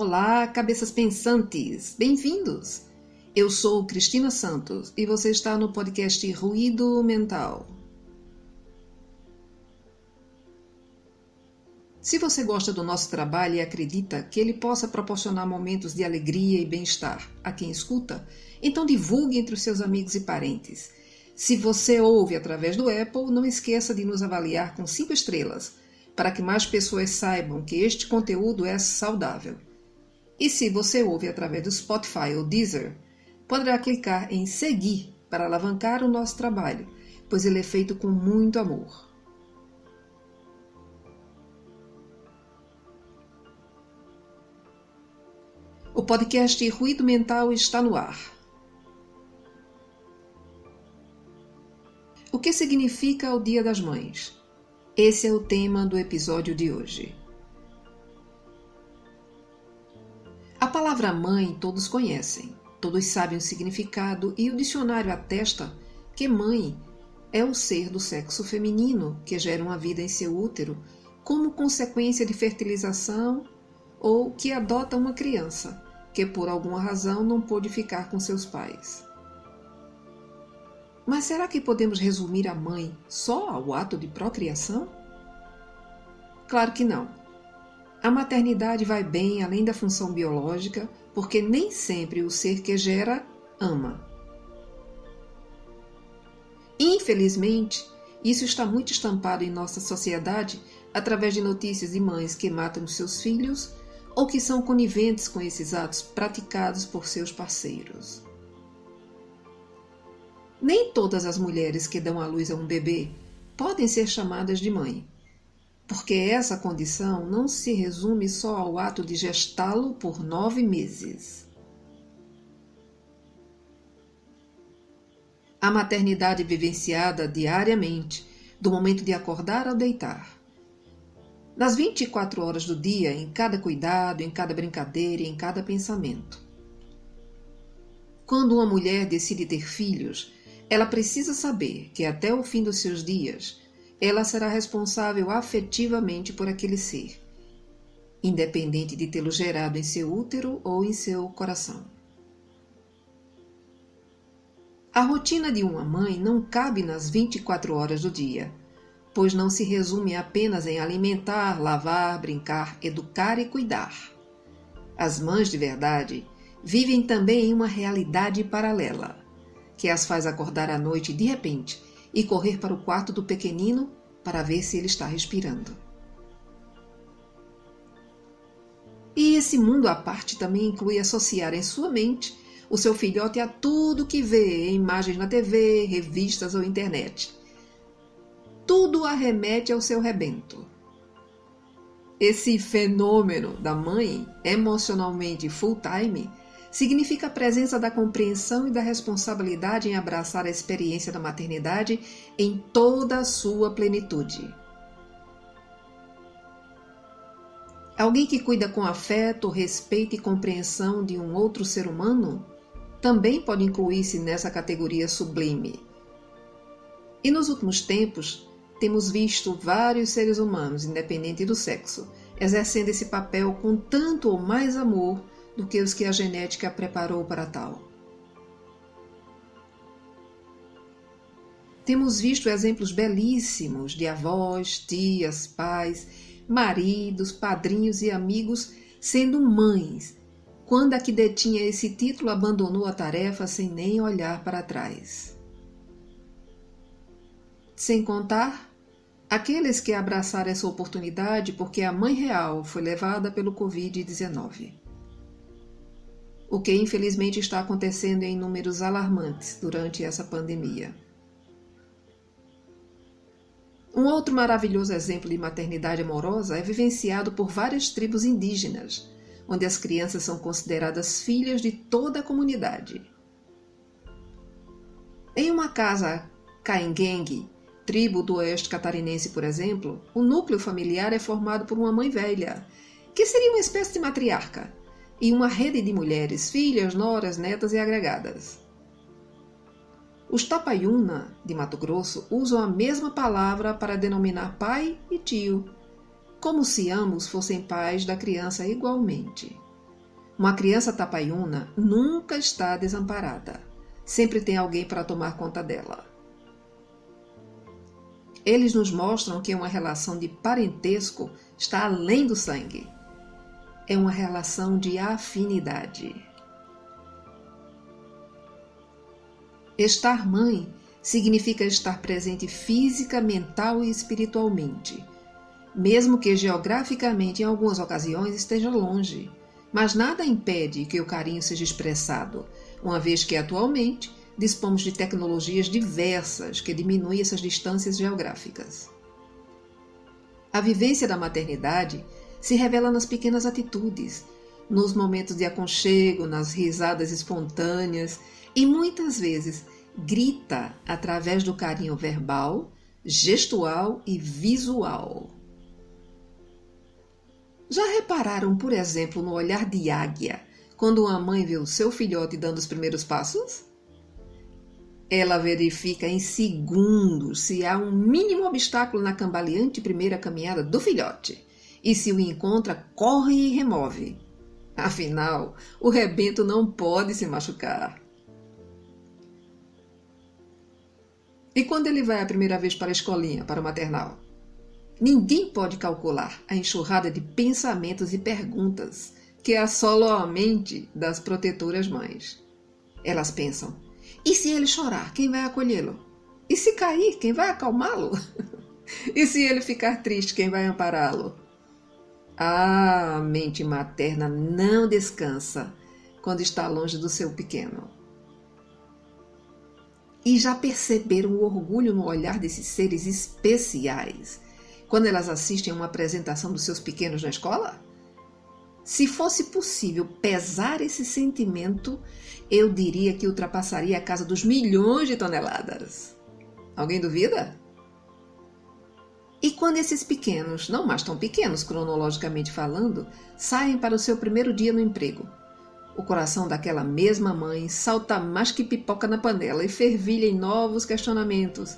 Olá, cabeças pensantes! Bem-vindos! Eu sou Cristina Santos e você está no podcast Ruído Mental. Se você gosta do nosso trabalho e acredita que ele possa proporcionar momentos de alegria e bem-estar a quem escuta, então divulgue entre os seus amigos e parentes. Se você ouve através do Apple, não esqueça de nos avaliar com cinco estrelas, para que mais pessoas saibam que este conteúdo é saudável. E se você ouve através do Spotify ou Deezer, poderá clicar em seguir para alavancar o nosso trabalho, pois ele é feito com muito amor. O podcast Ruído Mental está no ar. O que significa o Dia das Mães? Esse é o tema do episódio de hoje. Palavra mãe todos conhecem, todos sabem o significado e o dicionário atesta que mãe é o ser do sexo feminino que gera uma vida em seu útero como consequência de fertilização ou que adota uma criança que por alguma razão não pôde ficar com seus pais. Mas será que podemos resumir a mãe só ao ato de procriação? Claro que não. A maternidade vai bem além da função biológica, porque nem sempre o ser que gera ama. Infelizmente, isso está muito estampado em nossa sociedade através de notícias de mães que matam seus filhos ou que são coniventes com esses atos praticados por seus parceiros. Nem todas as mulheres que dão à luz a um bebê podem ser chamadas de mãe, porque essa condição não se resume só ao ato de gestá-lo por nove meses. A maternidade vivenciada diariamente, do momento de acordar ao deitar. Nas 24 horas do dia, em cada cuidado, em cada brincadeira em cada pensamento. Quando uma mulher decide ter filhos, ela precisa saber que até o fim dos seus dias ela será responsável afetivamente por aquele ser, independente de tê-lo gerado em seu útero ou em seu coração. A rotina de uma mãe não cabe nas 24 horas do dia, pois não se resume apenas em alimentar, lavar, brincar, educar e cuidar. As mães de verdade vivem também em uma realidade paralela que as faz acordar à noite de repente e correr para o quarto do pequenino para ver se ele está respirando. E esse mundo à parte também inclui associar em sua mente o seu filhote a tudo que vê imagens na TV, revistas ou internet. Tudo arremete ao seu rebento. Esse fenômeno da mãe emocionalmente full-time significa a presença da compreensão e da responsabilidade em abraçar a experiência da maternidade em toda a sua plenitude. Alguém que cuida com afeto, respeito e compreensão de um outro ser humano também pode incluir-se nessa categoria sublime. E nos últimos tempos, temos visto vários seres humanos, independente do sexo, exercendo esse papel com tanto ou mais amor do que os que a genética preparou para tal. Temos visto exemplos belíssimos de avós, tias, pais, maridos, padrinhos e amigos sendo mães, quando a que detinha esse título abandonou a tarefa sem nem olhar para trás. Sem contar aqueles que abraçaram essa oportunidade porque a mãe real foi levada pelo Covid-19 o que infelizmente está acontecendo em números alarmantes durante essa pandemia. Um outro maravilhoso exemplo de maternidade amorosa é vivenciado por várias tribos indígenas, onde as crianças são consideradas filhas de toda a comunidade. Em uma casa cainguengue, tribo do oeste catarinense, por exemplo, o núcleo familiar é formado por uma mãe velha, que seria uma espécie de matriarca, e uma rede de mulheres, filhas, noras, netas e agregadas. Os Tapaiuna, de Mato Grosso, usam a mesma palavra para denominar pai e tio, como se ambos fossem pais da criança igualmente. Uma criança tapaiuna nunca está desamparada. Sempre tem alguém para tomar conta dela. Eles nos mostram que uma relação de parentesco está além do sangue. É uma relação de afinidade. Estar mãe significa estar presente física, mental e espiritualmente, mesmo que geograficamente em algumas ocasiões esteja longe. Mas nada impede que o carinho seja expressado, uma vez que atualmente dispomos de tecnologias diversas que diminuem essas distâncias geográficas. A vivência da maternidade se revela nas pequenas atitudes, nos momentos de aconchego, nas risadas espontâneas e muitas vezes grita através do carinho verbal, gestual e visual. Já repararam, por exemplo, no olhar de águia quando uma mãe vê o seu filhote dando os primeiros passos? Ela verifica em segundos se há um mínimo obstáculo na cambaleante primeira caminhada do filhote. E se o encontra, corre e remove. Afinal, o rebento não pode se machucar. E quando ele vai a primeira vez para a escolinha, para o maternal? Ninguém pode calcular a enxurrada de pensamentos e perguntas que assolam a mente das protetoras mães. Elas pensam: e se ele chorar, quem vai acolhê-lo? E se cair, quem vai acalmá-lo? e se ele ficar triste, quem vai ampará-lo? A mente materna não descansa quando está longe do seu pequeno. E já perceberam o orgulho no olhar desses seres especiais quando elas assistem a uma apresentação dos seus pequenos na escola? Se fosse possível pesar esse sentimento, eu diria que ultrapassaria a casa dos milhões de toneladas. Alguém duvida? E quando esses pequenos, não mais tão pequenos cronologicamente falando, saem para o seu primeiro dia no emprego, o coração daquela mesma mãe salta mais que pipoca na panela e fervilha em novos questionamentos.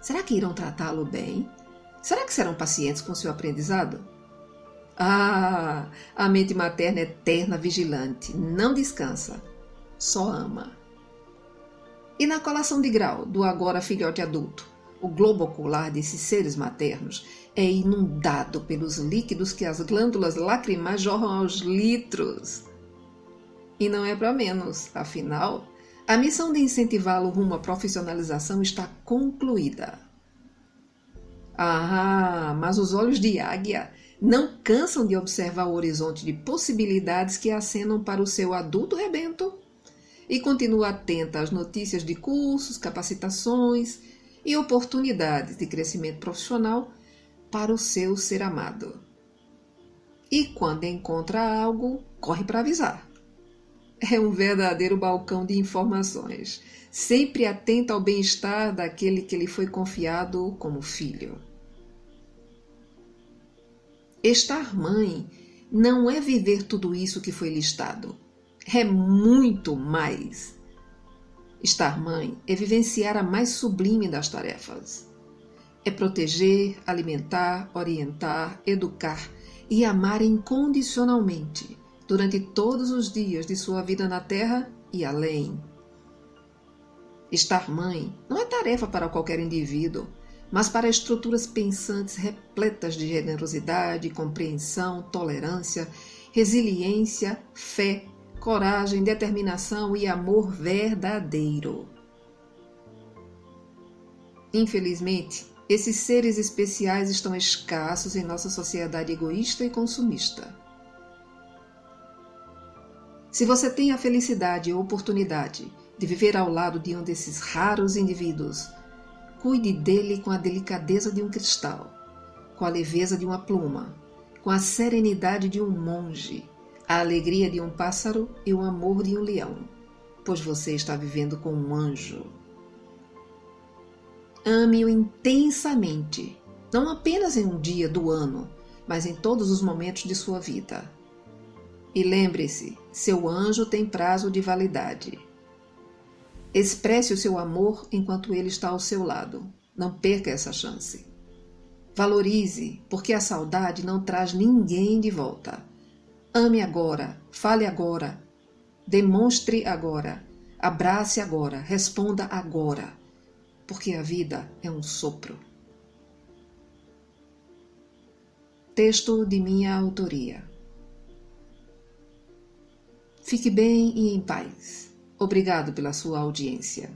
Será que irão tratá-lo bem? Será que serão pacientes com seu aprendizado? Ah, a mente materna é eterna vigilante, não descansa, só ama. E na colação de grau do agora filhote adulto, o globo ocular desses seres maternos é inundado pelos líquidos que as glândulas lacrimais jorram aos litros. E não é para menos, afinal, a missão de incentivá-lo rumo à profissionalização está concluída. Ah, mas os olhos de águia não cansam de observar o horizonte de possibilidades que acenam para o seu adulto rebento e continua atenta às notícias de cursos, capacitações e oportunidades de crescimento profissional para o seu ser amado. E quando encontra algo, corre para avisar. É um verdadeiro balcão de informações, sempre atento ao bem-estar daquele que lhe foi confiado como filho. Estar mãe não é viver tudo isso que foi listado. É muito mais. Estar mãe é vivenciar a mais sublime das tarefas. É proteger, alimentar, orientar, educar e amar incondicionalmente durante todos os dias de sua vida na Terra e além. Estar mãe não é tarefa para qualquer indivíduo mas para estruturas pensantes repletas de generosidade, compreensão, tolerância, resiliência, fé, coragem, determinação e amor verdadeiro. Infelizmente, esses seres especiais estão escassos em nossa sociedade egoísta e consumista. Se você tem a felicidade e a oportunidade de viver ao lado de um desses raros indivíduos Cuide dele com a delicadeza de um cristal, com a leveza de uma pluma, com a serenidade de um monge, a alegria de um pássaro e o amor de um leão, pois você está vivendo com um anjo. Ame-o intensamente, não apenas em um dia do ano, mas em todos os momentos de sua vida. E lembre-se: seu anjo tem prazo de validade. Expresse o seu amor enquanto ele está ao seu lado. Não perca essa chance. Valorize, porque a saudade não traz ninguém de volta. Ame agora, fale agora, demonstre agora, abrace agora, responda agora, porque a vida é um sopro. Texto de minha autoria. Fique bem e em paz. Obrigado pela sua audiência.